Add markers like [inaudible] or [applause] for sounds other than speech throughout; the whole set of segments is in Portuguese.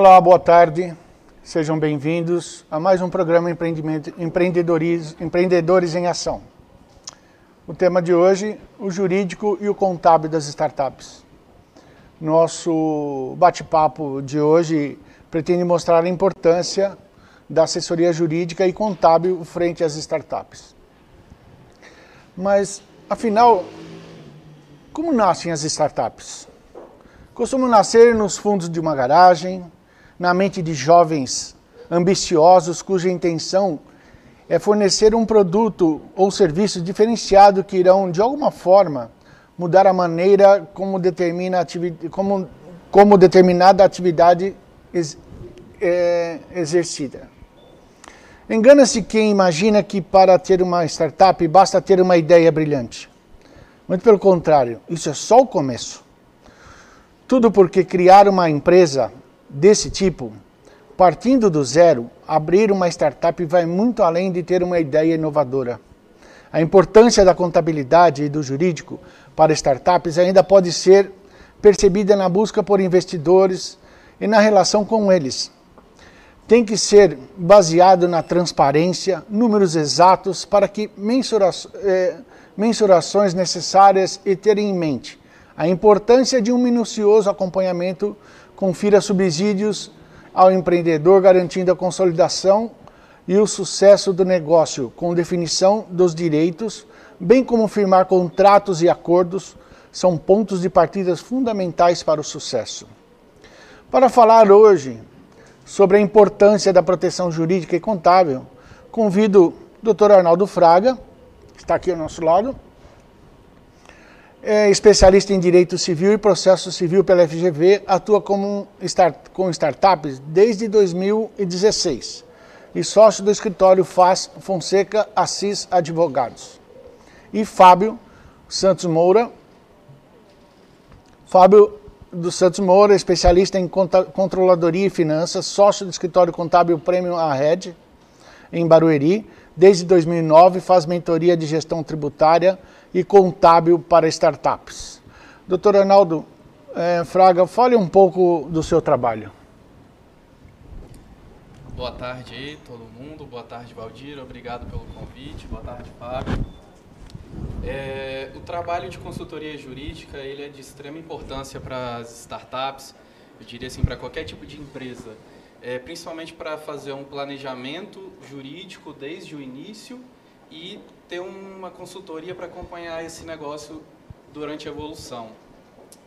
Olá, boa tarde. Sejam bem-vindos a mais um programa Empreendedores, Empreendedores em Ação. O tema de hoje, o jurídico e o contábil das startups. Nosso bate-papo de hoje pretende mostrar a importância da assessoria jurídica e contábil frente às startups. Mas, afinal, como nascem as startups? Costumam nascer nos fundos de uma garagem, na mente de jovens ambiciosos cuja intenção é fornecer um produto ou serviço diferenciado que irão, de alguma forma, mudar a maneira como, determina como, como determinada atividade ex, é, exercida. Engana-se quem imagina que para ter uma startup basta ter uma ideia brilhante. Muito pelo contrário, isso é só o começo. Tudo porque criar uma empresa desse tipo, partindo do zero, abrir uma startup vai muito além de ter uma ideia inovadora. A importância da contabilidade e do jurídico para startups ainda pode ser percebida na busca por investidores e na relação com eles. Tem que ser baseado na transparência, números exatos para que mensura eh, mensurações necessárias e ter em mente a importância de um minucioso acompanhamento confira subsídios ao empreendedor, garantindo a consolidação e o sucesso do negócio, com definição dos direitos, bem como firmar contratos e acordos, são pontos de partida fundamentais para o sucesso. Para falar hoje sobre a importância da proteção jurídica e contábil, convido o Dr. Arnaldo Fraga, que está aqui ao nosso lado, é especialista em Direito Civil e Processo Civil pela FGV, atua como start, com startups desde 2016 e sócio do escritório Faz Fonseca Assis Advogados. E Fábio Santos Moura, Fábio dos Santos Moura, especialista em controladoria e finanças, sócio do escritório contábil Premium Ahead, em Barueri. Desde 2009 faz mentoria de gestão tributária e contábil para startups. Doutor Arnaldo eh, Fraga, fale um pouco do seu trabalho. Boa tarde aí, todo mundo. Boa tarde, Valdir. Obrigado pelo convite. Boa tarde, Fábio. É, o trabalho de consultoria jurídica ele é de extrema importância para as startups, eu diria assim, para qualquer tipo de empresa, é, principalmente para fazer um planejamento jurídico desde o início e ter uma consultoria para acompanhar esse negócio durante a evolução.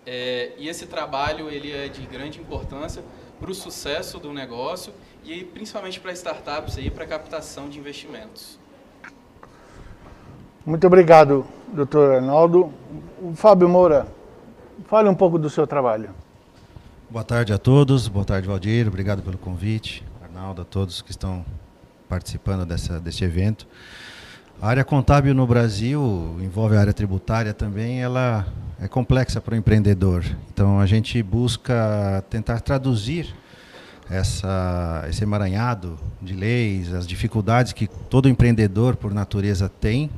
É, e esse trabalho ele é de grande importância para o sucesso do negócio e principalmente para startups e para captação de investimentos. Muito obrigado, doutor Arnaldo. O Fábio Moura, fale um pouco do seu trabalho. Boa tarde a todos, boa tarde Valdir, obrigado pelo convite, Arnaldo, a todos que estão participando dessa, desse evento. A área contábil no Brasil, envolve a área tributária também, ela é complexa para o empreendedor. Então a gente busca tentar traduzir essa, esse emaranhado de leis, as dificuldades que todo empreendedor, por natureza, tem,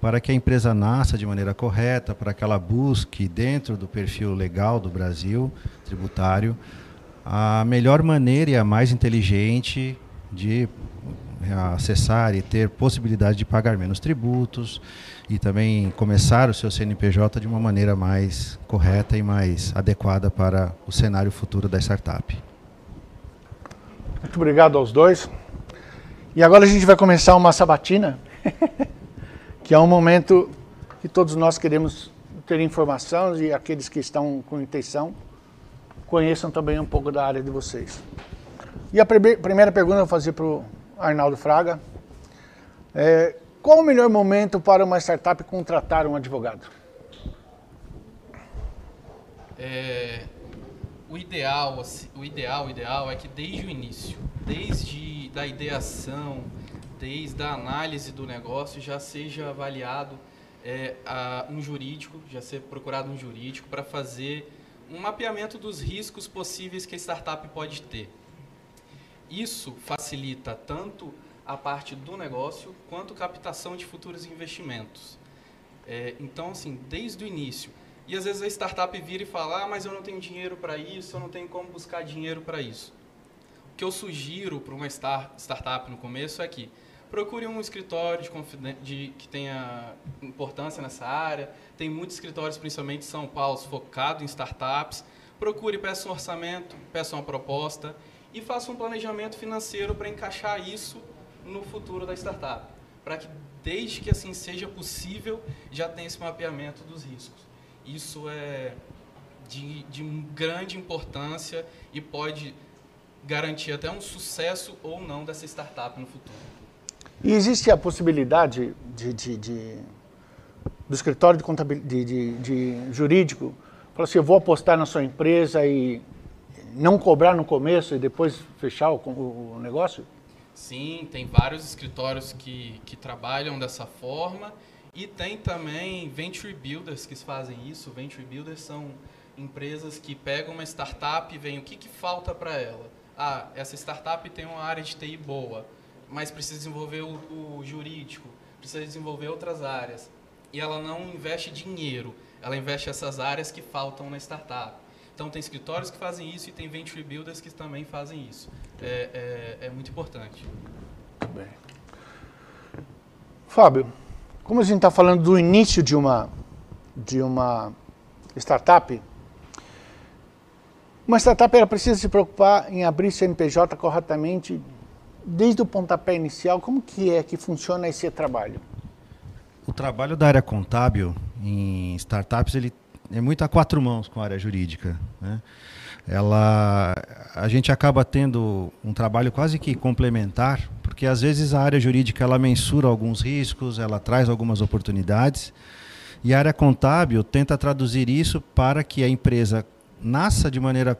para que a empresa nasça de maneira correta, para que ela busque, dentro do perfil legal do Brasil, tributário, a melhor maneira e a mais inteligente de acessar e ter possibilidade de pagar menos tributos e também começar o seu CNPJ de uma maneira mais correta e mais adequada para o cenário futuro da startup. Muito obrigado aos dois. E agora a gente vai começar uma sabatina, [laughs] que é um momento que todos nós queremos ter informação e aqueles que estão com intenção conheçam também um pouco da área de vocês. E a primeira pergunta eu vou fazer para o Arnaldo Fraga. É, qual o melhor momento para uma startup contratar um advogado? É, o ideal, assim, o ideal, o ideal é que desde o início, desde da ideação, desde a análise do negócio, já seja avaliado é, a, um jurídico, já ser procurado um jurídico para fazer um mapeamento dos riscos possíveis que a startup pode ter. Isso facilita tanto a parte do negócio quanto captação de futuros investimentos. É, então, assim, desde o início, E às vezes a startup vira e fala: ah, mas eu não tenho dinheiro para isso, eu não tenho como buscar dinheiro para isso. O que eu sugiro para uma star, startup no começo é que procure um escritório de, de, que tenha importância nessa área. Tem muitos escritórios, principalmente em São Paulo, focados em startups. Procure, peça um orçamento, peça uma proposta e faça um planejamento financeiro para encaixar isso no futuro da startup. Para que, desde que assim seja possível, já tenha esse mapeamento dos riscos. Isso é de, de grande importância e pode garantir até um sucesso ou não dessa startup no futuro. E existe a possibilidade de, de, de do escritório de, de, de, jurídico falar assim, eu vou apostar na sua empresa e não cobrar no começo e depois fechar o, o negócio? Sim, tem vários escritórios que, que trabalham dessa forma e tem também venture builders que fazem isso. Venture builders são empresas que pegam uma startup e veem o que, que falta para ela. Ah, essa startup tem uma área de TI boa, mas precisa desenvolver o, o jurídico, precisa desenvolver outras áreas. E ela não investe dinheiro, ela investe essas áreas que faltam na startup. Então, tem escritórios que fazem isso e tem venture builders que também fazem isso. É, é, é muito importante. Muito bem. Fábio, como a gente está falando do início de uma, de uma startup, uma startup ela precisa se preocupar em abrir CNPJ corretamente desde o pontapé inicial. Como que é que funciona esse trabalho? O trabalho da área contábil em startups ele é muito a quatro mãos com a área jurídica. Né? Ela, a gente acaba tendo um trabalho quase que complementar, porque às vezes a área jurídica ela mensura alguns riscos, ela traz algumas oportunidades, e a área contábil tenta traduzir isso para que a empresa nasça de maneira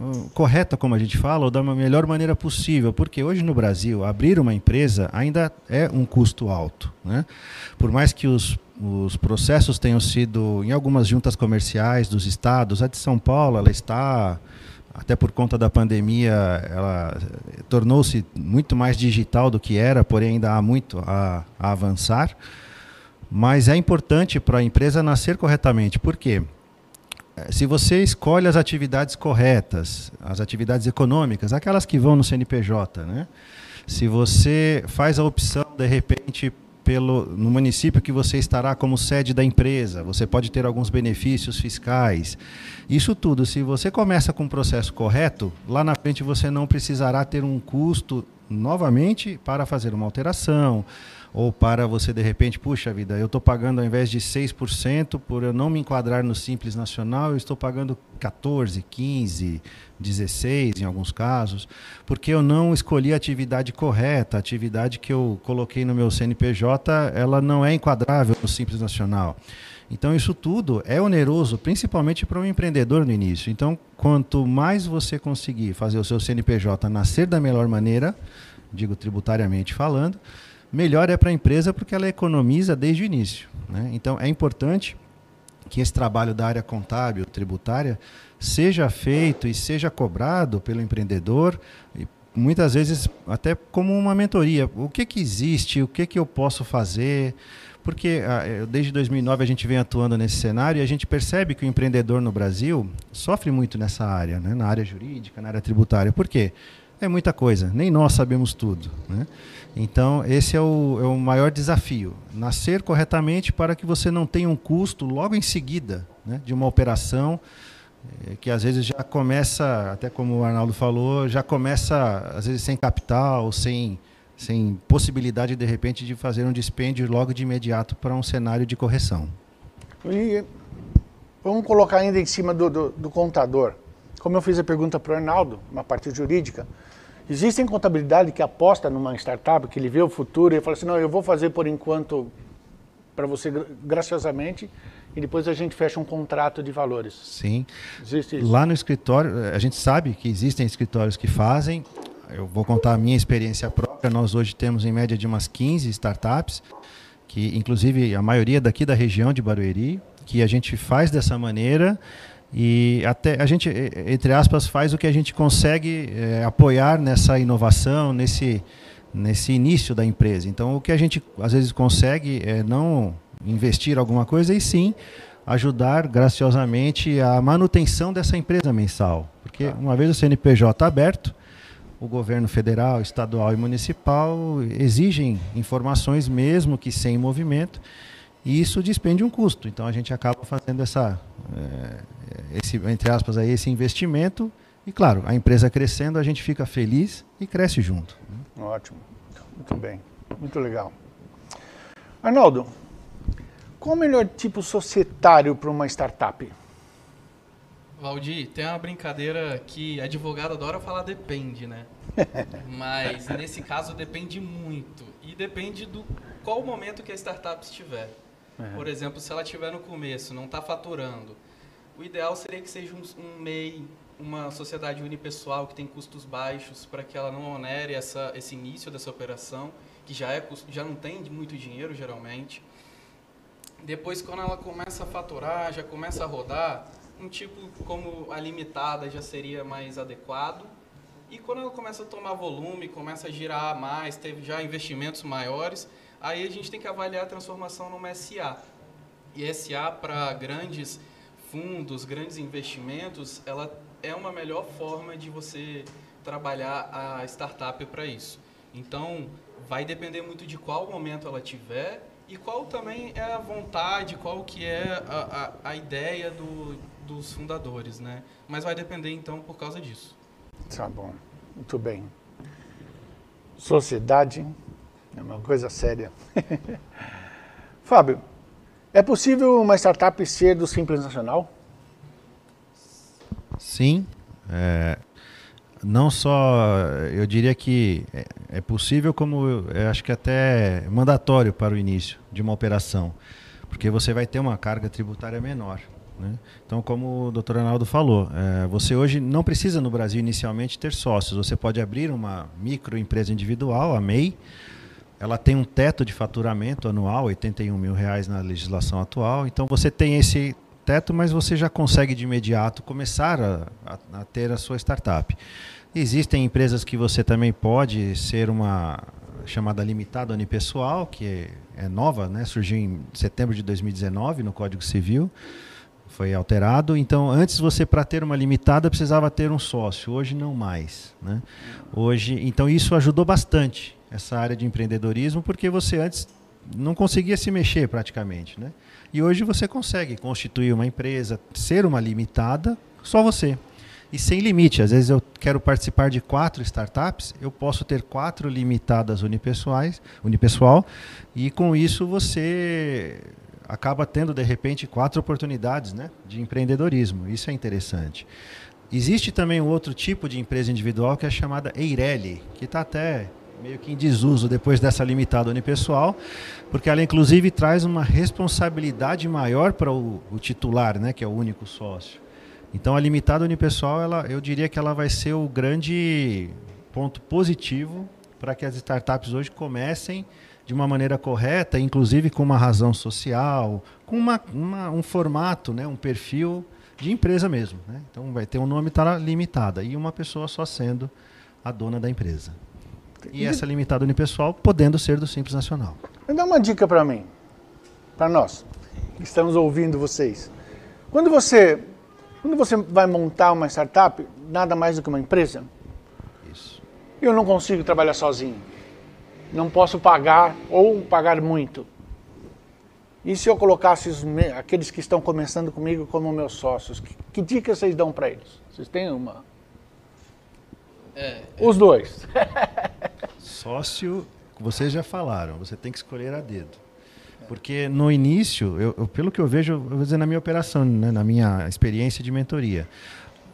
uh, correta, como a gente fala, ou da melhor maneira possível, porque hoje no Brasil abrir uma empresa ainda é um custo alto, né? Por mais que os os processos tenham sido em algumas juntas comerciais dos estados. A de São Paulo, ela está até por conta da pandemia, ela tornou-se muito mais digital do que era, porém ainda há muito a, a avançar. Mas é importante para a empresa nascer corretamente. Por quê? Eh, se você escolhe as atividades corretas, as atividades econômicas, aquelas que vão no CNPJ, né? Se você faz a opção, de repente, pelo, no município que você estará como sede da empresa, você pode ter alguns benefícios fiscais. Isso tudo, se você começa com o processo correto, lá na frente você não precisará ter um custo novamente para fazer uma alteração ou para você de repente, puxa vida, eu estou pagando ao invés de 6% por eu não me enquadrar no Simples Nacional, eu estou pagando 14, 15, 16 em alguns casos, porque eu não escolhi a atividade correta, a atividade que eu coloquei no meu CNPJ, ela não é enquadrável no Simples Nacional. Então isso tudo é oneroso, principalmente para um empreendedor no início. Então, quanto mais você conseguir fazer o seu CNPJ nascer da melhor maneira, digo tributariamente falando, melhor é para a empresa porque ela economiza desde o início. Né? Então é importante que esse trabalho da área contábil, tributária, seja feito e seja cobrado pelo empreendedor, muitas vezes até como uma mentoria. O que, que existe, o que, que eu posso fazer? Porque ah, desde 2009 a gente vem atuando nesse cenário e a gente percebe que o empreendedor no Brasil sofre muito nessa área, né? na área jurídica, na área tributária. Por quê? É muita coisa, nem nós sabemos tudo. Né? Então, esse é o, é o maior desafio: nascer corretamente para que você não tenha um custo logo em seguida né, de uma operação é, que às vezes já começa, até como o Arnaldo falou, já começa às vezes sem capital, sem, sem possibilidade de repente de fazer um dispêndio logo de imediato para um cenário de correção. E vamos colocar ainda em cima do, do, do contador. Como eu fiz a pergunta para o Arnaldo, uma parte jurídica, Existem contabilidade que aposta numa startup, que ele vê o futuro e fala assim, não, eu vou fazer por enquanto para você graciosamente e depois a gente fecha um contrato de valores. Sim. Existe isso? Lá no escritório, a gente sabe que existem escritórios que fazem. Eu vou contar a minha experiência própria. Nós hoje temos em média de umas 15 startups, que inclusive a maioria daqui da região de Barueri, que a gente faz dessa maneira e até a gente, entre aspas, faz o que a gente consegue é, apoiar nessa inovação, nesse, nesse início da empresa. Então, o que a gente às vezes consegue é não investir alguma coisa e sim ajudar graciosamente a manutenção dessa empresa mensal. Porque uma vez o CNPJ aberto, o governo federal, estadual e municipal exigem informações mesmo que sem movimento e isso despende um custo. Então a gente acaba fazendo essa, é, esse, entre aspas, aí, esse investimento e claro, a empresa crescendo a gente fica feliz e cresce junto. Ótimo, muito bem, muito legal. Arnaldo, qual o melhor tipo societário para uma startup? Valdir, tem uma brincadeira que advogado adora falar depende, né? [laughs] Mas nesse caso depende muito. E depende do qual momento que a startup estiver. Uhum. Por exemplo, se ela estiver no começo, não está faturando, o ideal seria que seja um, um MEI, uma sociedade unipessoal que tem custos baixos para que ela não onere essa, esse início dessa operação, que já, é, já não tem muito dinheiro geralmente. Depois, quando ela começa a faturar, já começa a rodar, um tipo como a limitada já seria mais adequado. E quando ela começa a tomar volume, começa a girar mais, teve já investimentos maiores, aí a gente tem que avaliar a transformação numa SA. E SA para grandes fundos, grandes investimentos, ela é uma melhor forma de você trabalhar a startup para isso. Então, vai depender muito de qual momento ela tiver e qual também é a vontade, qual que é a, a, a ideia do, dos fundadores, né? Mas vai depender então por causa disso. Tá bom, muito bem. Sociedade é uma coisa séria. [laughs] Fábio, é possível uma startup ser do Simples Nacional? Sim. É, não só, eu diria que é, é possível, como acho que até mandatório para o início de uma operação, porque você vai ter uma carga tributária menor. Né? Então, como o doutor Arnaldo falou, é, você hoje não precisa no Brasil inicialmente ter sócios. Você pode abrir uma microempresa individual, a MEI. Ela tem um teto de faturamento anual, 81 mil reais na legislação atual. Então, você tem esse teto, mas você já consegue de imediato começar a, a, a ter a sua startup. Existem empresas que você também pode ser uma chamada limitada unipessoal, que é, nova, né? surgiu em setembro de 2019 no Código Civil foi alterado. Então, antes você para ter uma limitada precisava ter um sócio. Hoje não mais, né? Hoje, então isso ajudou bastante essa área de empreendedorismo, porque você antes não conseguia se mexer praticamente, né? E hoje você consegue constituir uma empresa, ser uma limitada, só você. E sem limite. Às vezes eu quero participar de quatro startups, eu posso ter quatro limitadas unipessoais, unipessoal, e com isso você acaba tendo de repente quatro oportunidades né, de empreendedorismo. Isso é interessante. Existe também um outro tipo de empresa individual que é chamada Eireli, que está até meio que em desuso depois dessa limitada unipessoal, porque ela inclusive traz uma responsabilidade maior para o, o, titular, né, que é o único sócio. Então a limitada unipessoal, ela, eu diria que ela vai ser o grande ponto positivo para que as startups hoje comecem de uma maneira correta, inclusive com uma razão social, com uma, uma, um formato, né, um perfil de empresa mesmo. Né? Então vai ter um nome tá limitada e uma pessoa só sendo a dona da empresa. E, essa limitada unipessoal podendo ser do Simples Nacional. Dá uma dica para mim, para nós, que estamos ouvindo vocês. Quando você, quando você vai montar uma startup, nada mais do que uma empresa, Isso. eu não consigo trabalhar sozinho não posso pagar ou pagar muito. E se eu colocasse os, aqueles que estão começando comigo como meus sócios, que, que dica vocês dão para eles? Vocês têm uma? É, os dois. [laughs] Sócio, vocês já falaram, você tem que escolher a dedo. Porque no início, eu, eu, pelo que eu vejo, eu vou dizer na minha operação, né, na minha experiência de mentoria,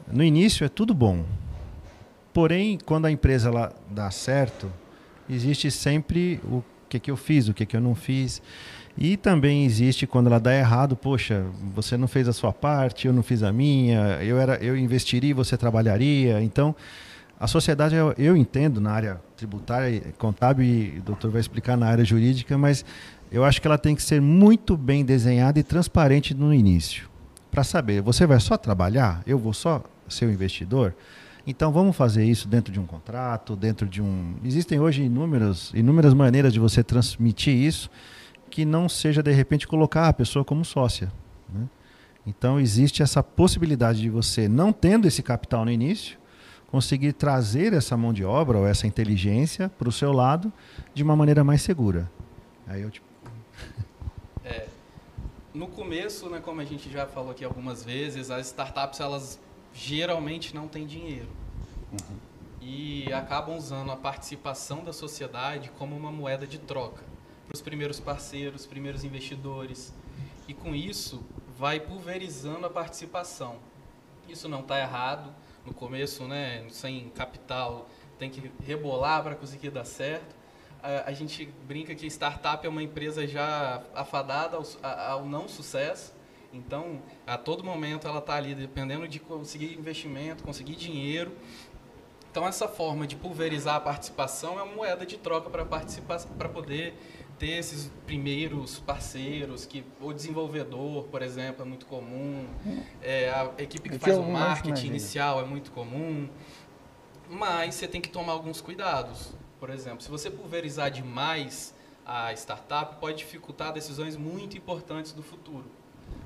no início é tudo bom. Porém, quando a empresa ela dá certo, existe sempre o que, que eu fiz, o que, que eu não fiz. E também existe quando ela dá errado, poxa, você não fez a sua parte, eu não fiz a minha, eu, era, eu investiria, você trabalharia. Então, a sociedade, eu, entendo na área tributária, contábil, e o doutor vai explicar na área jurídica, mas eu acho que ela tem que ser muito bem desenhada e transparente no início. Para saber, você vai só trabalhar? Eu vou só ser o investidor? Então vamos fazer isso dentro de um contrato, dentro de um. Existem hoje inúmeras, inúmeras maneiras de você transmitir isso que não seja de repente colocar a pessoa como sócia. Né? Então existe essa possibilidade de você, não tendo esse capital no início, conseguir trazer essa mão de obra ou essa inteligência para o seu lado de uma maneira mais segura. Aí eu tipo... [laughs] é, no começo, né, como a gente já falou aqui algumas vezes, as startups elas geralmente não têm dinheiro. Uhum. E acabam usando a participação da sociedade como uma moeda de troca para os primeiros parceiros, primeiros investidores. E com isso, vai pulverizando a participação. Isso não está errado. No começo, né, sem capital, tem que rebolar para conseguir dar certo. A, a, gente brinca que startup é uma empresa já afadada ao, ao não sucesso. Então, a todo momento ela está ali dependendo de conseguir investimento, conseguir dinheiro. Então, essa forma de pulverizar a participação é uma moeda de troca para poder ter esses primeiros parceiros, que o desenvolvedor, por exemplo, é muito comum, é, a equipe que faz o marketing inicial é muito comum, mas você tem que tomar alguns cuidados. Por exemplo, se você pulverizar demais a startup, pode dificultar decisões muito importantes do futuro.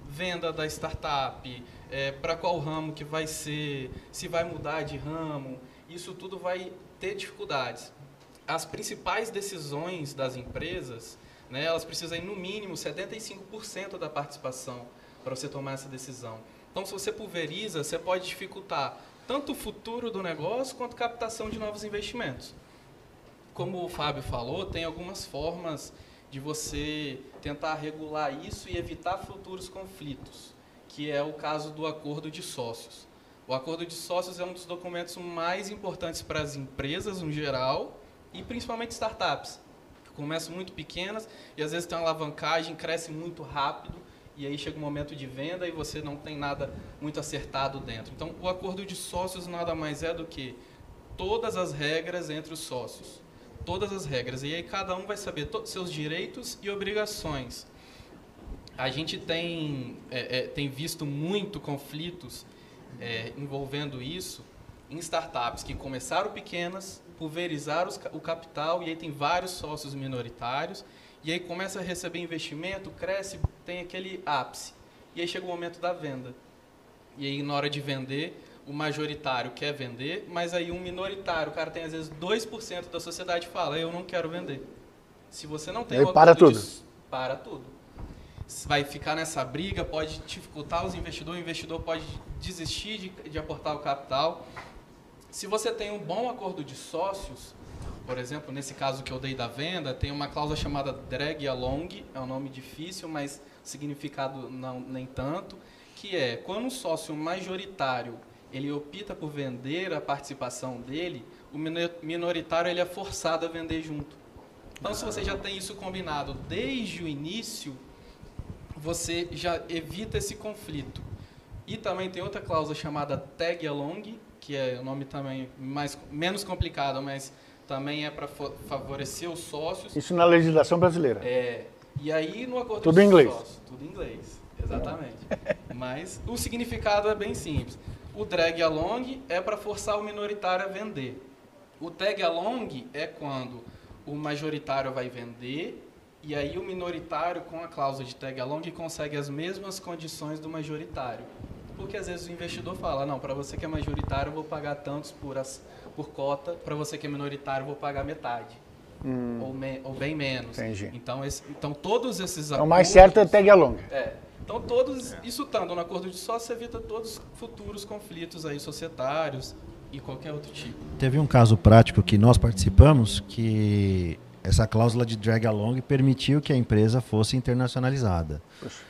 Venda da startup, é, para qual ramo que vai ser, se vai mudar de ramo, isso tudo vai ter dificuldades as principais decisões das empresas, né, elas precisam ir no mínimo 75% da participação para você tomar essa decisão. Então, se você pulveriza, você pode dificultar tanto o futuro do negócio quanto a captação de novos investimentos. Como o Fábio falou, tem algumas formas de você tentar regular isso e evitar futuros conflitos, que é o caso do acordo de sócios. O acordo de sócios é um dos documentos mais importantes para as empresas no geral e principalmente startups, que começam muito pequenas e às vezes tem uma alavancagem, cresce muito rápido e aí chega um momento de venda e você não tem nada muito acertado dentro. Então, o acordo de sócios nada mais é do que todas as regras entre os sócios. Todas as regras. E aí cada um vai saber todos os seus direitos e obrigações. A gente tem, é, é, tem visto muito conflitos é, envolvendo isso em startups que começaram pequenas, pulverizar os, o capital e aí tem vários sócios minoritários e aí começa a receber investimento, cresce, tem aquele ápice. E aí chega o momento da venda. E aí na hora de vender, o majoritário quer vender, mas aí um minoritário, o cara tem às vezes 2% da sociedade fala, eu não quero vender. Se você não tem aí para tudo. De, para tudo. Vai ficar nessa briga, pode dificultar os investidores, o investidor pode desistir de, de aportar o capital. Se você tem um bom acordo de sócios, por exemplo, nesse caso que eu dei da venda, tem uma cláusula chamada drag along, é um nome difícil, mas significado não nem tanto, que é quando o sócio majoritário ele opta por vender a participação dele, o minoritário ele é forçado a vender junto. Então, se você já tem isso combinado desde o início, você já evita esse conflito. E também tem outra cláusula chamada tag along, que é o nome também mais menos complicado, mas também é para favorecer os sócios. Isso na legislação brasileira. É. E aí no acordo tudo em inglês. Sócios, tudo em inglês, exatamente. [laughs] mas o significado é bem simples. O drag along é para forçar o minoritário a vender. O tag along é quando o majoritário vai vender e aí o minoritário com a cláusula de tag along consegue as mesmas condições do majoritário porque às vezes o investidor fala, não, para você que é majoritário eu vou pagar tantos por, as, por cota, para você que é minoritário eu vou pagar metade. Hum. Ou, me, ou, bem menos. Entendi. Então, esse, então todos esses acordos... Então, o mais certo é tag along. É. Então, todos, é. isso estando no acordo de sócio, evita todos os futuros conflitos aí societários e qualquer outro tipo. Teve um caso prático que nós participamos que essa cláusula de drag along permitiu que a empresa fosse internacionalizada. Poxa.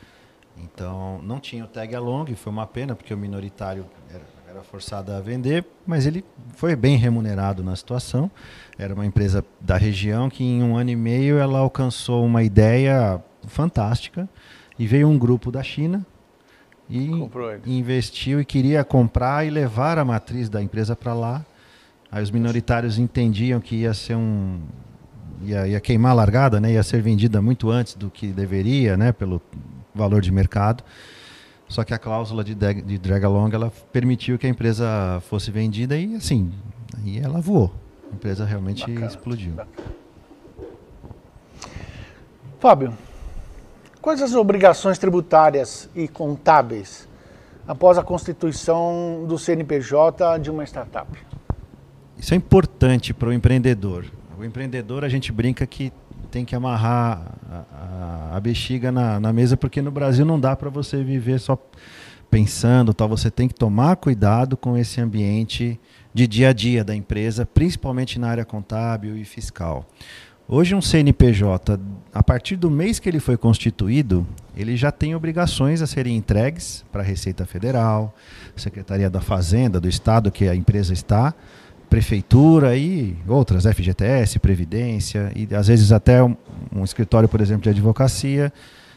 Então, não tinha o tag along, foi uma pena, porque o minoritário era, era forçado a vender, mas ele foi bem remunerado na situação. Era uma empresa da região que em um ano e meio ela alcançou uma ideia fantástica e veio um grupo da China e investiu e queria comprar e levar a matriz da empresa para lá. Aí os minoritários entendiam que ia ser um ia, ia queimar a largada, né? Ia ser vendida muito antes do que deveria, né? Pelo valor de mercado. Só que a cláusula de, drag, de drag along ela permitiu que a empresa fosse vendida e assim, aí ela voou. A empresa realmente Bacana. explodiu. Fábio, Quais as obrigações tributárias e contábeis após a constituição do CNPJ de uma startup? Isso é importante para o empreendedor. O empreendedor, a gente brinca que tem que amarrar a, a, a bexiga na, na, mesa, porque no Brasil não dá para você viver só pensando, tal. você tem que tomar cuidado com esse ambiente de dia a dia da empresa, principalmente na área contábil e fiscal. Hoje um CNPJ, a partir do mês que ele foi constituído, ele já tem obrigações a serem entregues para a Receita Federal, Secretaria da Fazenda do estado que a empresa está, prefeitura e outras, FGTS, Previdência, e às vezes até um, um escritório, por exemplo, de advocacia,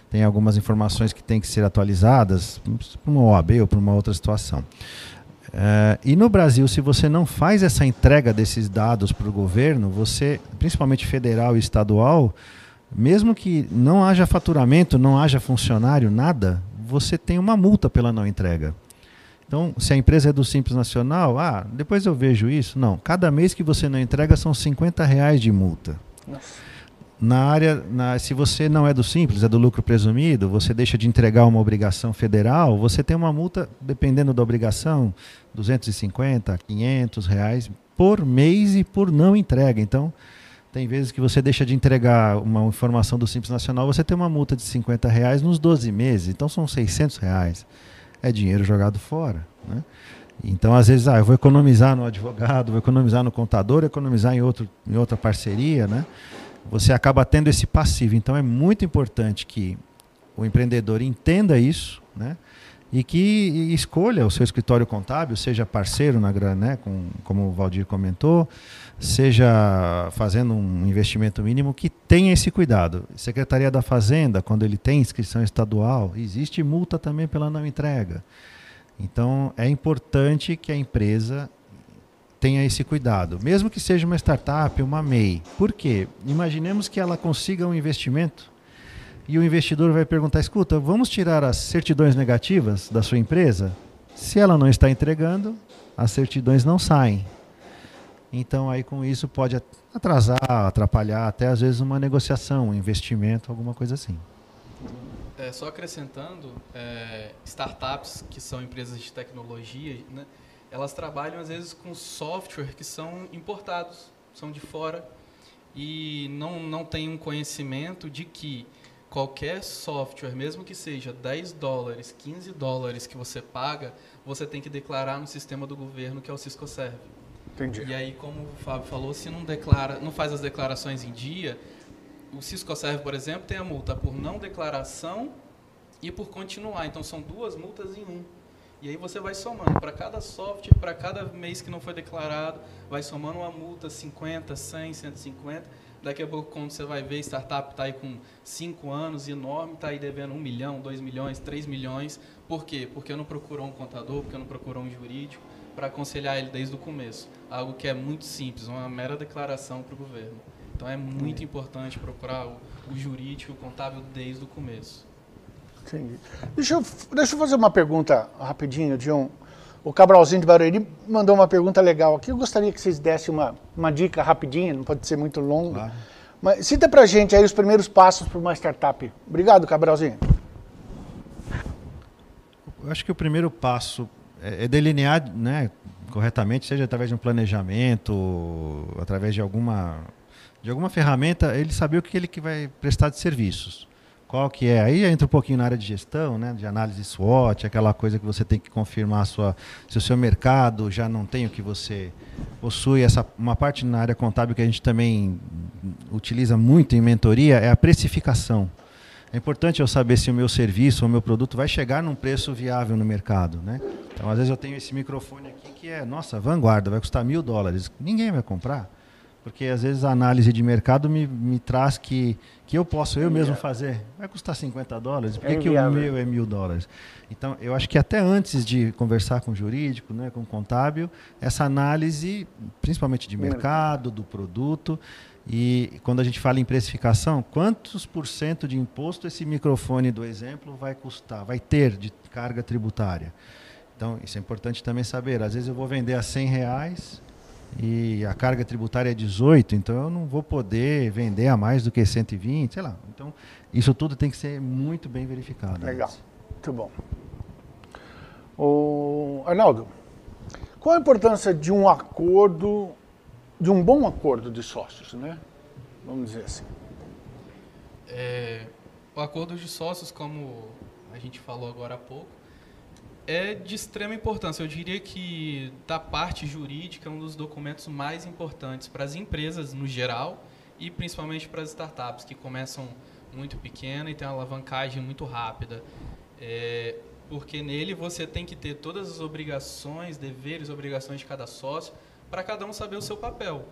tem algumas informações que têm que ser atualizadas para uma OAB ou para uma outra situação. Uh, e no Brasil, se você não faz essa entrega desses dados para o governo, você, principalmente federal e estadual, mesmo que não haja faturamento, não haja funcionário, nada, você tem uma multa pela não entrega. Então, se a empresa é do Simples Nacional, ah, depois eu vejo isso. Não, cada mês que você não entrega são 50 reais de multa. Nossa. Na área, na, se você não é do Simples, é do lucro presumido, você deixa de entregar uma obrigação federal, você tem uma multa, dependendo da obrigação, 250, 500 reais por mês e por não entrega. Então, tem vezes que você deixa de entregar uma informação do Simples Nacional, você tem uma multa de 50 reais nos 12 meses. Então, são 600 reais é dinheiro jogado fora. Né? Então, às vezes, ah, eu vou economizar no advogado, vou economizar no contador, economizar em, outro, em outra parceria, né? Você acaba tendo esse passivo. Então, é muito importante que o empreendedor entenda isso, né? E que escolha o seu escritório contábil, seja parceiro, na, né, com, como o Valdir comentou, seja fazendo um investimento mínimo, que tenha esse cuidado. Secretaria da Fazenda, quando ele tem inscrição estadual, existe multa também pela não entrega. Então, é importante que a empresa tenha esse cuidado, mesmo que seja uma startup, uma MEI. Por quê? Imaginemos que ela consiga um investimento e o investidor vai perguntar: escuta, vamos tirar as certidões negativas da sua empresa? Se ela não está entregando, as certidões não saem. Então, aí com isso pode atrasar, atrapalhar até às vezes uma negociação, um investimento, alguma coisa assim. É, só acrescentando, é, startups que são empresas de tecnologia, né, elas trabalham às vezes com software que são importados, são de fora e não, não tem um conhecimento de que qualquer software, mesmo que seja 10 dólares, 15 dólares que você paga, você tem que declarar no sistema do governo que é o Cisco Serve. Entendi. E aí, como o Fábio falou, se não declara, não faz as declarações em dia, o Cisco Serve, por exemplo, tem a multa por não declaração e por continuar. Então são duas multas em um. E aí você vai somando para cada software, para cada mês que não foi declarado, vai somando uma multa 50, 100, 150. Daqui a pouco, quando você vai ver, startup está aí com 5 anos, enorme, está aí devendo 1 milhão, 2 milhões, 3 milhões. Por quê? Porque não procurou um contador, porque não procurou um jurídico para aconselhar ele desde o começo. Algo que é muito simples, uma mera declaração para o governo. Então é muito importante procurar o, o jurídico, o contábil desde o começo. Entendi. Deixa eu, deixa eu fazer uma pergunta rapidinho, John. O Cabralzinho de Barueri mandou uma pergunta legal aqui. Eu gostaria que vocês dessem uma, uma dica rapidinha, não pode ser muito longa. Claro. Mas cita pra gente aí os primeiros passos para uma startup. Obrigado, Cabralzinho. Eu acho que o primeiro passo é, é delinear né, corretamente, seja através de um planejamento, através de alguma, de alguma ferramenta, ele saber o que ele que vai prestar de serviços. Qual que é? Aí entra um pouquinho na área de gestão, né, de análise SWOT, aquela coisa que você tem que confirmar sua, se o seu mercado já não tem o que você possui. Essa, uma parte na área contábil que a gente também utiliza muito em mentoria é a precificação. É importante eu saber se o meu serviço ou o meu produto vai chegar num preço viável no mercado. Né? Então, às vezes eu tenho esse microfone aqui que é, nossa, vanguarda, vai custar mil dólares. Ninguém vai comprar. Porque às vezes a análise de mercado me, me traz que, que eu posso eu mesmo fazer. Vai custar 50 dólares, por que, é que o meu é mil dólares? Então, eu acho que até antes de conversar com o jurídico, né, com o contábil, essa análise, principalmente de mercado, do produto, e quando a gente fala em precificação, quantos por cento de imposto esse microfone do exemplo vai custar, vai ter de carga tributária? Então, isso é importante também saber. Às vezes eu vou vender a 100 reais e a carga tributária é 18, então eu não vou poder vender a mais do que 120, sei lá. Então, isso tudo tem que ser muito bem verificado. Legal, muito bom. O Arnaldo, qual a importância de um acordo, de um bom acordo de sócios, né? Vamos dizer assim. É, o acordo de sócios, como a gente falou agora há pouco, é de extrema importância. Eu diria que da parte jurídica é um dos documentos mais importantes para as empresas no geral e principalmente para as startups que começam muito pequena e tem uma alavancagem muito rápida. É, porque nele você tem que ter todas as obrigações, deveres, obrigações de cada sócio, para cada um saber o seu papel.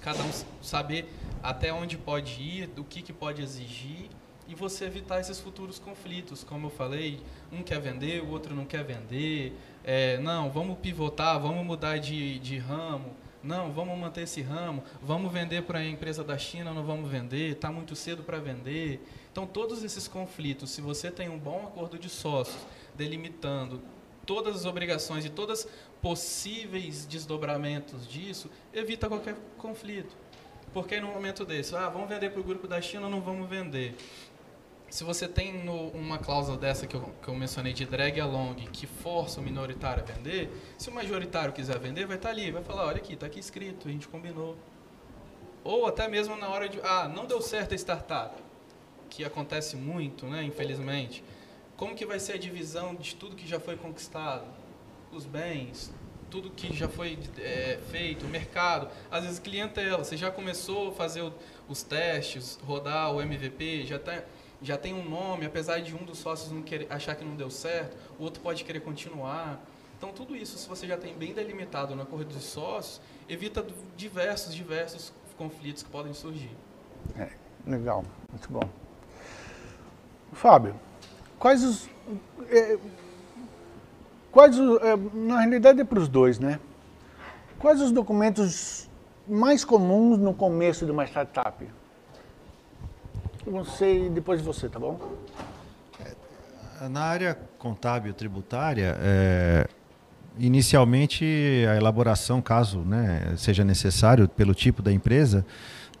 Cada um saber até onde pode ir, do que, que pode exigir e você evitar esses futuros conflitos. Como eu falei, um quer vender, o outro não quer vender. É, não, vamos pivotar, vamos mudar de, de ramo. Não, vamos manter esse ramo. Vamos vender para a empresa da China, não vamos vender. Está muito cedo para vender. Então, todos esses conflitos, se você tem um bom acordo de sócios, delimitando todas as obrigações e todos possíveis desdobramentos disso, evita qualquer conflito. Porque no momento desse, ah, vamos vender para o grupo da China, não vamos vender se você tem no, uma cláusula dessa que eu, que eu mencionei de drag along que força o minoritário a vender, se o majoritário quiser vender, vai estar tá ali, vai falar, olha aqui, está aqui escrito, a gente combinou. Ou até mesmo na hora de, ah, não deu certo a startup, que acontece muito, né, infelizmente. Como que vai ser a divisão de tudo que já foi conquistado? Os bens, tudo que já foi é, feito, o mercado, às vezes clientela, você já começou a fazer o, os testes, rodar o MVP, já está já tem um nome, apesar de um dos sócios não querer, achar que não deu certo, o outro pode querer continuar. Então, tudo isso, se você já tem bem delimitado na corrida de sócios, evita diversos, diversos conflitos que podem surgir. É, legal, muito bom. Fábio, quais os. É, quais os, é, na realidade é para os dois, né? Quais os documentos mais comuns no começo de uma startup? Você e depois de você, tá bom? É, na área contábil tributária, é, inicialmente a elaboração, caso né, seja necessário pelo tipo da empresa,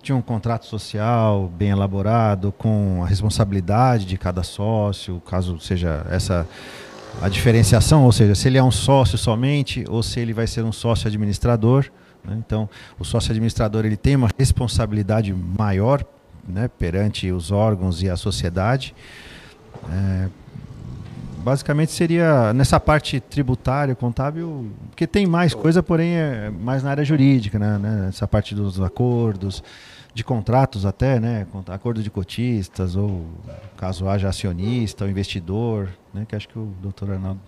tinha um contrato social bem elaborado, com a responsabilidade de cada sócio, caso seja essa a diferenciação, ou seja, se ele é um sócio somente ou se ele vai ser um sócio administrador. Né? Então, o sócio administrador ele tem uma responsabilidade maior né, perante os órgãos e a sociedade. É, basicamente seria nessa parte tributária, contábil, que tem mais coisa, porém é mais na área jurídica, né, né, essa parte dos acordos, de contratos até, né, acordo de cotistas ou caso haja acionista ou investidor, né, que acho que o doutor Arnaldo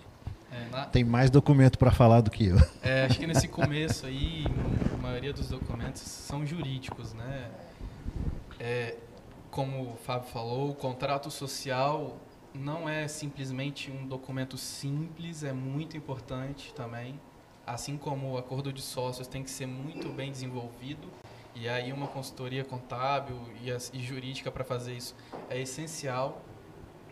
é, na... tem mais documento para falar do que eu. É, acho que nesse começo aí, a maioria dos documentos são jurídicos, né? É, como o Fábio falou, o contrato social não é simplesmente um documento simples, é muito importante também. Assim como o acordo de sócios tem que ser muito bem desenvolvido, e aí uma consultoria contábil e, e jurídica para fazer isso é essencial.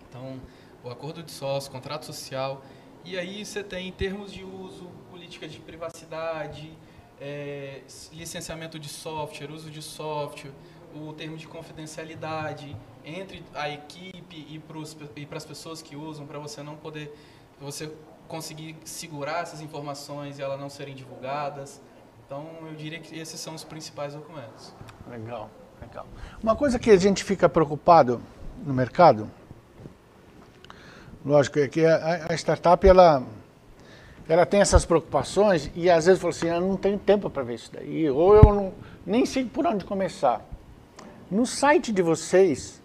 Então, o acordo de sócios, contrato social, e aí você tem termos de uso, política de privacidade, é, licenciamento de software, uso de software, o termo de confidencialidade entre a equipe e para as pessoas que usam, para você não poder, você conseguir segurar essas informações e elas não serem divulgadas. Então, eu diria que esses são os principais documentos. Legal, legal. Uma coisa que a gente fica preocupado no mercado, lógico, é que a, a startup, ela, ela tem essas preocupações e às vezes fala assim, eu não tenho tempo para ver isso daí, ou eu não, nem sei por onde começar. No site de vocês,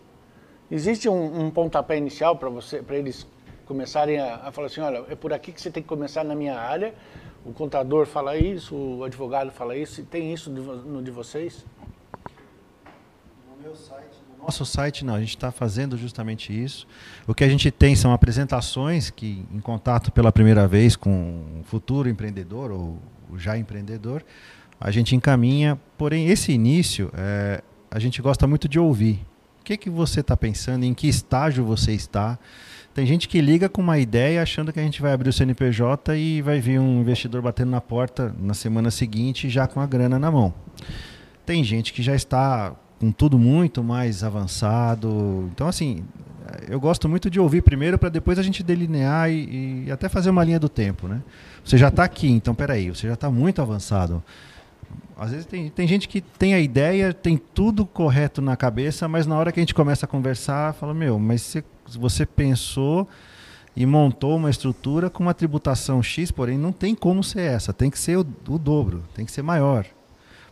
existe um, um pontapé inicial para você, para eles começarem a, a, falar assim, olha, é por aqui que você tem que começar na minha área. O contador fala isso, o advogado fala isso. Tem isso no de vocês? No meu site, no nosso site não. A gente está fazendo justamente isso. O que a gente tem são apresentações que, em contato pela primeira vez com o futuro empreendedor ou já empreendedor, a gente encaminha. Porém, esse início é, a gente gosta muito de ouvir que, que você está pensando, em que estágio você está. Tem gente que liga com uma ideia achando que a gente vai abrir o CNPJ e vai vir um investidor batendo na porta na semana seguinte já com a grana na mão. Tem gente que já está com tudo muito mais avançado. Então, assim, eu gosto muito de ouvir primeiro para depois a gente delinear e, e, até fazer uma linha do tempo, né? Você já está aqui, então peraí, você já está muito avançado. Às vezes tem, tem gente que tem a ideia, tem tudo correto na cabeça, mas na hora que a gente começa a conversar, fala, meu, mas você, você pensou e montou uma estrutura com uma tributação X, porém não tem como ser essa, tem que ser o, o dobro, tem que ser maior.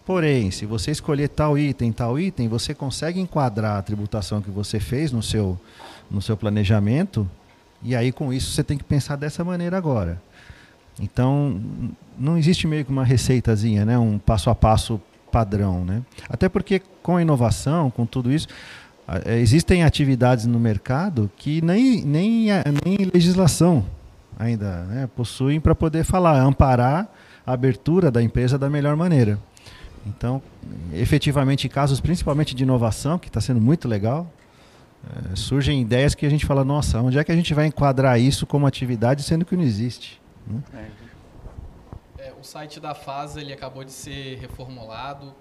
Porém, se você escolher tal item, tal item, você consegue enquadrar a tributação que você fez no seu, no seu planejamento, e aí com isso você tem que pensar dessa maneira agora. Então, não existe meio que uma receitazinha, né? um passo a passo padrão. Né? Até porque com a inovação, com tudo isso, é, existem atividades no mercado que nem, nem, nem legislação ainda né, possuem para poder falar, amparar a abertura da empresa da melhor maneira. Então, efetivamente, casos principalmente de inovação, que está sendo muito legal, é, surgem ideias que a gente fala, nossa, onde é que a gente vai enquadrar isso como atividade, sendo que não existe? É, o site da FASA ele acabou de ser reformulado.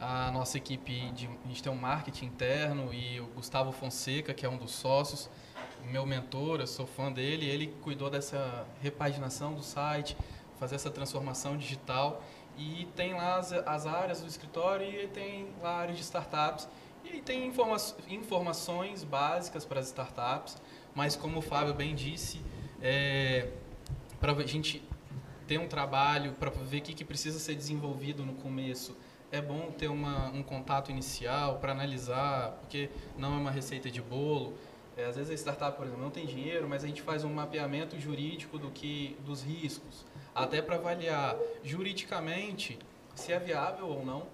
A nossa equipe, de, a gente tem um marketing interno e o Gustavo Fonseca, que é um dos sócios, meu mentor, eu sou fã dele, ele cuidou dessa repaginação do site, fazer essa transformação digital. E tem lá as, as áreas do escritório e tem lá a área de startups. E tem informa informações básicas para as startups, mas como o Fábio bem disse, é, para a gente ter um trabalho, para ver o que, que precisa ser desenvolvido no começo, é bom ter uma, um contato inicial para analisar, porque não é uma receita de bolo. É, às vezes a startup, por exemplo, não tem dinheiro, mas a gente faz um mapeamento jurídico do que, dos riscos, até para avaliar juridicamente se é viável ou não.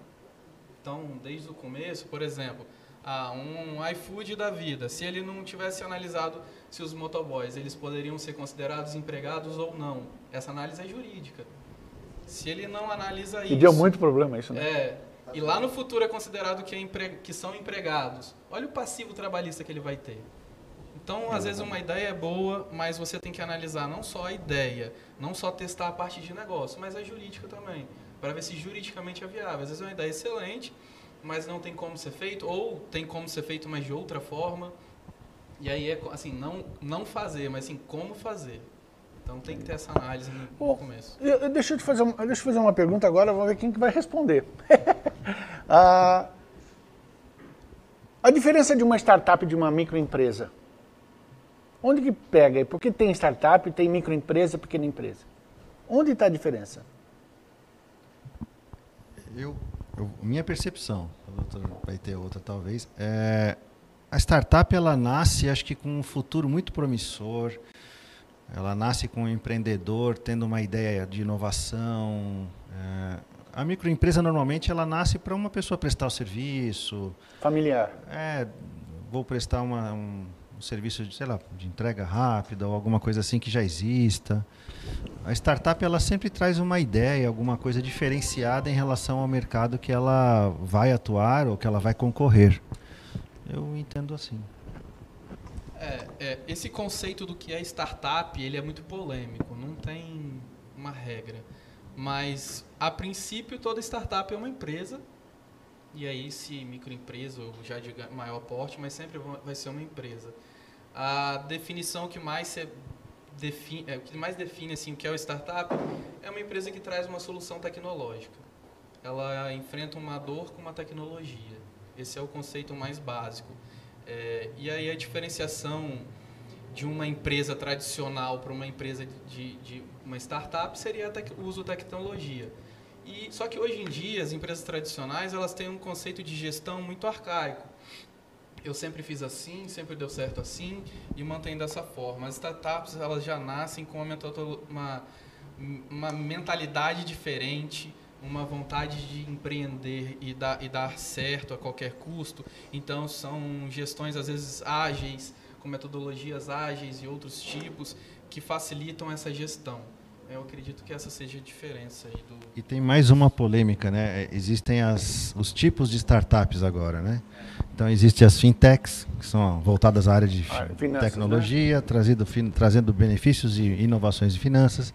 Então, desde o começo, por exemplo, ah, um iFood da vida, se ele não tivesse analisado se os motoboys eles poderiam ser considerados empregados ou não, essa análise é jurídica. Se ele não analisa isso... E deu muito problema isso, né? É, e lá no futuro é considerado que, é empre... que são empregados. Olha o passivo trabalhista que ele vai ter. Então, às vezes uma ideia é boa, mas você tem que analisar não só a ideia, não só testar a parte de negócio, mas a jurídica também, para ver se juridicamente é viável. Às vezes é uma ideia excelente, mas não tem como ser feito, ou tem como ser feito, mas de outra forma. E aí é assim, não, não fazer, mas sim como fazer. Então tem que ter essa análise no, Bom, começo. Eu, deixa, eu te fazer, deixa eu fazer uma pergunta agora, vamos ver quem que vai responder. [laughs] ah, a diferença de uma startup e de uma microempresa. Onde que pega? Porque tem startup, tem microempresa, pequena empresa. Onde está a diferença? Eu, eu, minha percepção, o doutor vai ter outra talvez, é, a startup ela nasce, acho que com um futuro muito promissor. Ela nasce com um empreendedor tendo uma ideia de inovação. É, a microempresa normalmente ela nasce para uma pessoa prestar o serviço. Familiar. É, vou prestar uma, um, um serviço de, sei lá, de entrega rápida ou alguma coisa assim que já exista. A startup ela sempre traz uma ideia, alguma coisa diferenciada em relação ao mercado que ela vai atuar ou que ela vai concorrer. Eu entendo assim. É, é, esse conceito do que é startup, ele é muito polêmico, não tem uma regra. Mas, a princípio, toda startup é uma empresa, e aí se microempresa ou já de maior porte, mas sempre vai ser uma empresa. A definição que mais se define, é, que mais define assim o que é o startup é uma empresa que traz uma solução tecnológica. Ela enfrenta uma dor com uma tecnologia. Esse é o conceito mais básico. É, e aí a diferenciação de uma empresa tradicional para uma empresa de, de uma startup seria o uso da tecnologia. E só que hoje em dia as empresas tradicionais elas têm um conceito de gestão muito arcaico. Eu sempre fiz assim, sempre deu certo assim e mantém dessa forma. As startups elas já nascem com uma, uma, uma mentalidade diferente, uma vontade de empreender e dar, e dar certo a qualquer custo. Então, são gestões, às vezes, ágeis, com metodologias ágeis e outros tipos, que facilitam essa gestão. eu acredito que essa seja a diferença aí do. E tem mais uma polêmica, né? É, existem as, os tipos de startups agora, né? Então existem as fintechs, que são voltadas à área de Ah, finanças, tecnologia, trazido, fin- trazendo benefícios e inovações de finanças.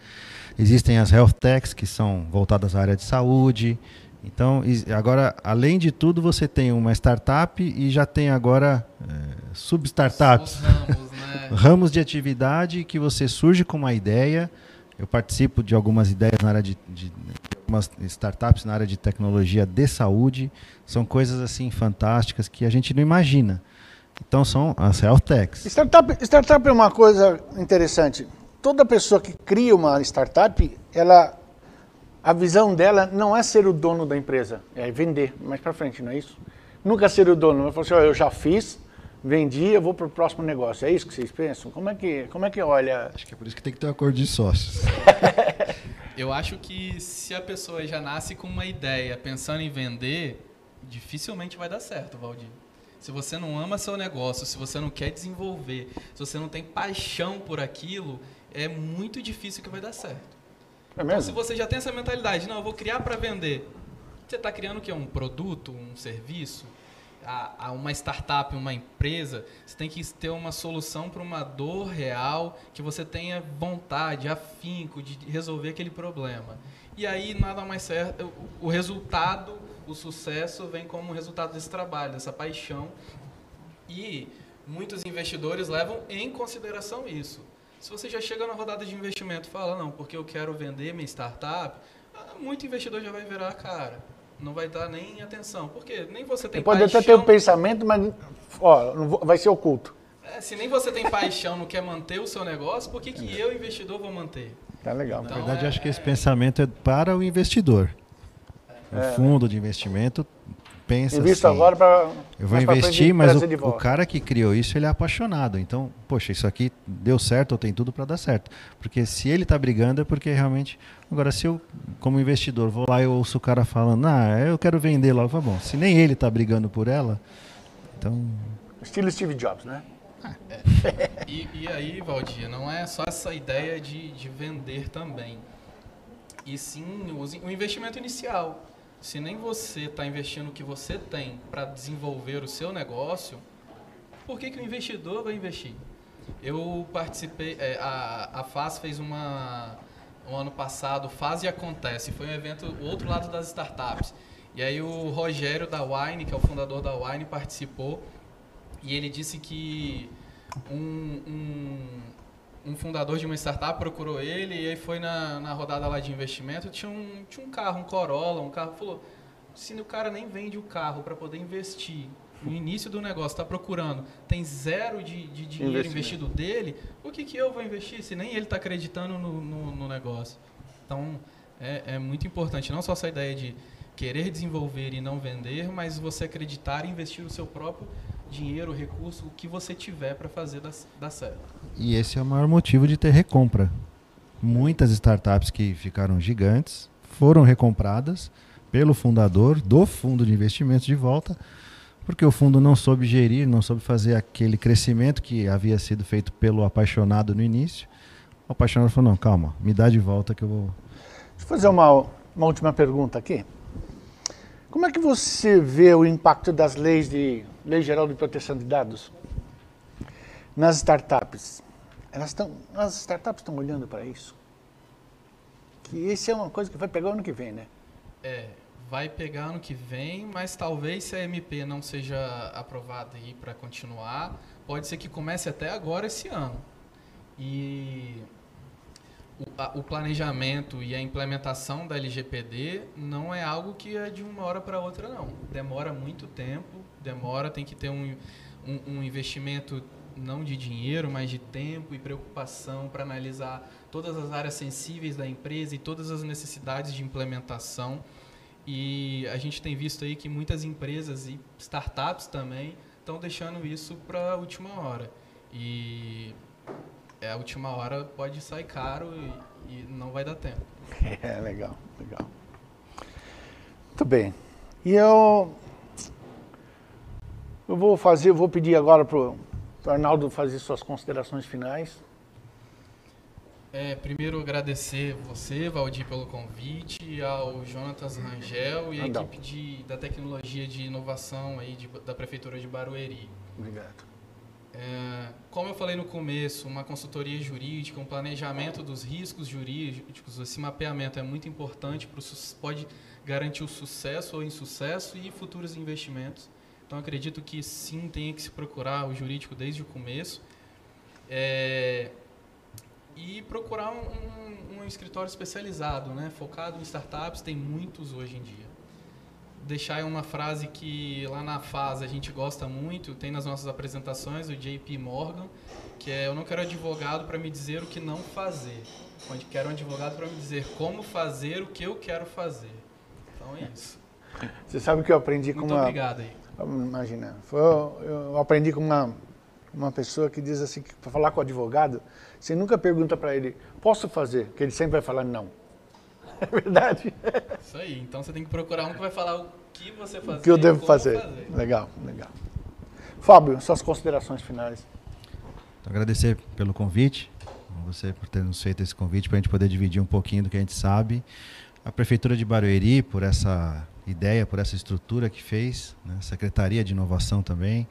Existem as health techs, que são voltadas à área de saúde. Então, agora, além de tudo, você tem uma startup e já tem agora eh, sub-startups Os ramos, né? [laughs] ramos de atividade que você surge com uma ideia. Eu participo de algumas ideias na área de, de algumas startups na área de tecnologia de saúde. São coisas assim fantásticas que a gente não imagina. Então são as health techs. Startup, startup é uma coisa interessante. Toda pessoa que cria uma startup, ela, a visão dela não é ser o dono da empresa, é vender mais para frente, não é isso? Nunca ser o dono. Vai falar assim, "Ó, eu já fiz, vendi, eu vou para o próximo negócio. É isso que vocês pensam? Como é que, como é que olha? Acho que é por isso que tem que ter um acordo de sócios. [laughs] Eu acho que se a pessoa já nasce com uma ideia pensando em vender, dificilmente vai dar certo, Valdir. Se você não ama seu negócio, se você não quer desenvolver, se você não tem paixão por aquilo, é muito difícil que vai dar certo. É Então, se mesmo? você já tem essa mentalidade, não, eu vou criar para vender. Você está criando o quê? Um produto, um serviço? A, a uma startup, uma empresa, você tem que ter uma solução para uma dor real, que você tenha vontade, afinco de resolver aquele problema. E aí nada mais certo, o, o resultado, o sucesso vem como resultado desse trabalho, dessa paixão. E muitos investidores levam em consideração isso. Se você já chega na rodada de investimento e fala, não, porque eu quero vender minha startup, muito investidor já vai virar a cara. Não vai dar nem atenção. Porque nem você tem Você pode paixão. até ter o pensamento, mas ó, vai ser oculto. É, se nem você tem paixão, não quer manter o seu negócio, por que, que eu, investidor, vou manter? Tá legal. Na Então, verdade, é- acho que esse pensamento é para o investidor. O fundo de investimento pensa Invisto assim, agora para Eu vou investir, mas o, o cara que criou isso, ele é apaixonado. Então, poxa, isso aqui deu certo ou tem tudo para dar certo. Porque se ele está brigando é porque realmente... Agora, se eu, como investidor, vou lá e ouço o cara falando, ah, eu quero vender logo. Fala, bom, se nem ele está brigando por ela, então... Estilo Steve Jobs, né? E, e aí, Valdir, não é só essa ideia de, de vender também. E sim in- o investimento inicial. Se nem você está investindo o que você tem para desenvolver o seu negócio, por que, que o investidor vai investir? Eu participei, é, a, a FAS fez uma, um ano passado, FAS e Acontece, foi um evento, o outro lado das startups. E aí o Rogério da Wine, que é o fundador da Wine, participou e ele disse que um, um, um fundador de uma startup procurou ele e aí foi na, na rodada lá de investimento, tinha um, tinha um carro, um Corolla, um carro, falou, se o cara nem vende o carro para poder investir no início do negócio, está procurando, tem zero de, de dinheiro investido dele, o que, que eu vou investir se nem ele está acreditando no, no, no negócio? Então, é, é muito importante, não só essa ideia de querer desenvolver e não vender, mas você acreditar e investir o seu próprio dinheiro, recurso, o que você tiver para fazer dar, dar certo. E esse é o maior motivo de ter recompra. Muitas startups que ficaram gigantes foram recompradas pelo fundador do fundo de investimentos de volta, porque o fundo não soube gerir, não soube fazer aquele crescimento que havia sido feito pelo apaixonado no início. O apaixonado falou: não, calma, me dá de volta que eu vou. Deixa eu fazer uma, uma última pergunta aqui. Como é que você vê o impacto das leis de Lei Geral de Proteção de Dados nas startups? Elas estão, as startups estão olhando para isso? Que isso é uma coisa que vai pegar ano que vem, né? É, vai pegar ano que vem, mas talvez se a MP não seja aprovada aí para continuar, pode ser que comece até agora esse ano. E o, a- o planejamento e a implementação da LGPD não é algo que é de uma hora para outra, não. Demora muito tempo, demora, tem que ter um, um, um investimento não de dinheiro, mas de tempo e preocupação para analisar todas as áreas sensíveis da empresa e todas as necessidades de implementação. E a gente tem visto aí que muitas empresas e startups também estão deixando isso para a última hora. E é, a última hora pode sair caro e, e não vai dar tempo. [laughs] É, legal, legal. Muito bem. E eu, eu vou fazer, eu vou pedir agora para o Arnaldo fazer suas considerações finais. É, primeiro agradecer você, Valdir, pelo convite, ao Jonatas Rangel e à equipe de, da tecnologia de inovação aí de, da Prefeitura de Barueri. Obrigado. É, como eu falei no começo, uma consultoria jurídica, um planejamento dos riscos jurídicos, esse mapeamento é muito importante, pro, pode garantir o sucesso ou insucesso e futuros investimentos. Então acredito que sim, tem que se procurar o jurídico desde o começo. É, e procurar um, um, um, escritório especializado, né? focado em startups, tem muitos hoje em dia. Deixar uma frase que lá na fase a gente gosta muito, tem nas nossas apresentações, o JP Morgan, que é eu não quero advogado para me dizer o que não fazer, onde quero um advogado para me dizer como fazer o que eu quero fazer. Então é isso. Você sabe que eu aprendi com Muito uma... obrigado aí. Imagina, foi, eu aprendi com uma, uma pessoa que diz assim, que para falar com o advogado, você nunca pergunta para ele, posso fazer? Que ele sempre vai falar não. [laughs] É verdade. Isso aí. Então você tem que procurar um que vai falar o que você fazer. O que eu devo fazer. fazer. Legal, legal. Fábio, suas considerações finais. Então, agradecer pelo convite, você por ter nos feito esse convite para a gente poder dividir um pouquinho do que a gente sabe. A Prefeitura de Barueri por essa ideia, por essa estrutura que fez, né? Secretaria de Inovação também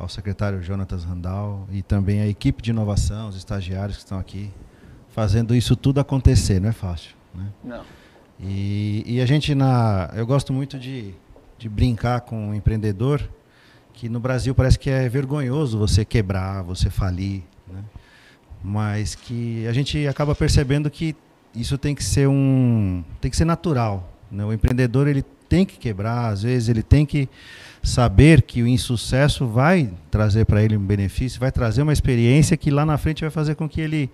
ao secretário Jonatas Randall e também a equipe de inovação, os estagiários que estão aqui, fazendo isso tudo acontecer. Não é fácil. Né? Não. E, e, a gente, na, eu gosto muito de, de brincar com o um empreendedor, que no Brasil parece que é vergonhoso você quebrar, você falir, né? mas que a gente acaba percebendo que isso tem que ser um, tem que ser natural. Né? O empreendedor ele tem que quebrar, às vezes ele tem que saber que o insucesso vai trazer para ele um benefício, vai trazer uma experiência que lá na frente vai fazer com que ele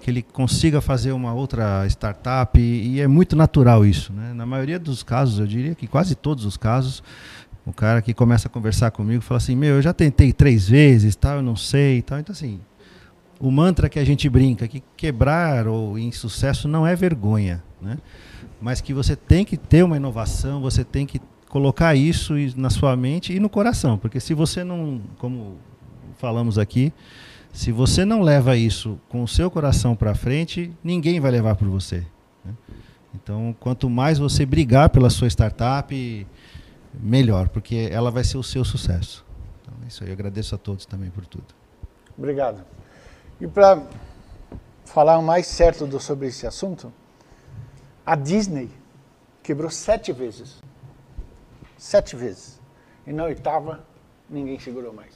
que ele consiga fazer uma outra startup e, e é muito natural isso, né? Na maioria dos casos, eu diria que quase todos os casos, o cara que começa a conversar comigo fala assim, meu, eu já tentei três vezes, tal, eu não sei, tal, então assim, o mantra que a gente brinca que quebrar ou insucesso não é vergonha, né? Mas que você tem que ter uma inovação, você tem que colocar isso na sua mente e no coração, porque se você não, como falamos aqui, se você não leva isso com o seu coração para frente, ninguém vai levar por você. Né? Então, quanto mais você brigar pela sua startup, melhor, porque ela vai ser o seu sucesso. Então, é isso aí. Eu agradeço a todos também por tudo. Obrigado. E para falar mais certo do, sobre esse assunto, a Disney quebrou sete vezes sete vezes. E na oitava, ninguém segurou mais.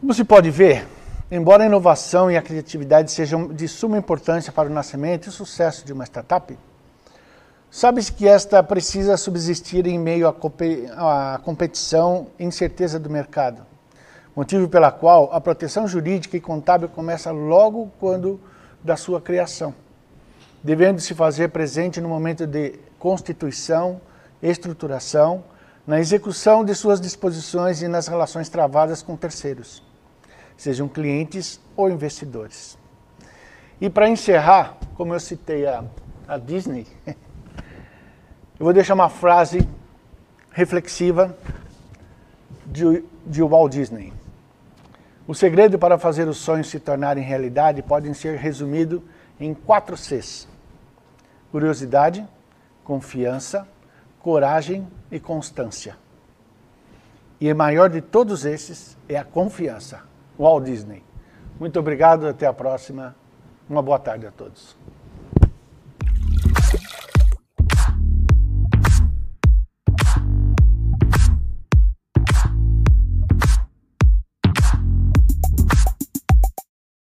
Como se pode ver, embora a inovação e a criatividade sejam de suma importância para o nascimento e sucesso de uma startup, sabe-se que esta precisa subsistir em meio à competição e incerteza do mercado, motivo pela qual a proteção jurídica e contábil começa logo quando da sua criação, devendo se fazer presente no momento de constituição, estruturação, na execução de suas disposições e nas relações travadas com terceiros, sejam clientes ou investidores. E para encerrar, como eu citei a, a Disney, [laughs] eu vou deixar uma frase reflexiva de, de Walt Disney. O segredo para fazer os sonhos se tornarem realidade pode ser resumido em quatro Cs: curiosidade, confiança, coragem e constância. E o maior de todos esses é a confiança. Walt Disney. Muito obrigado, até a próxima. Uma boa tarde a todos.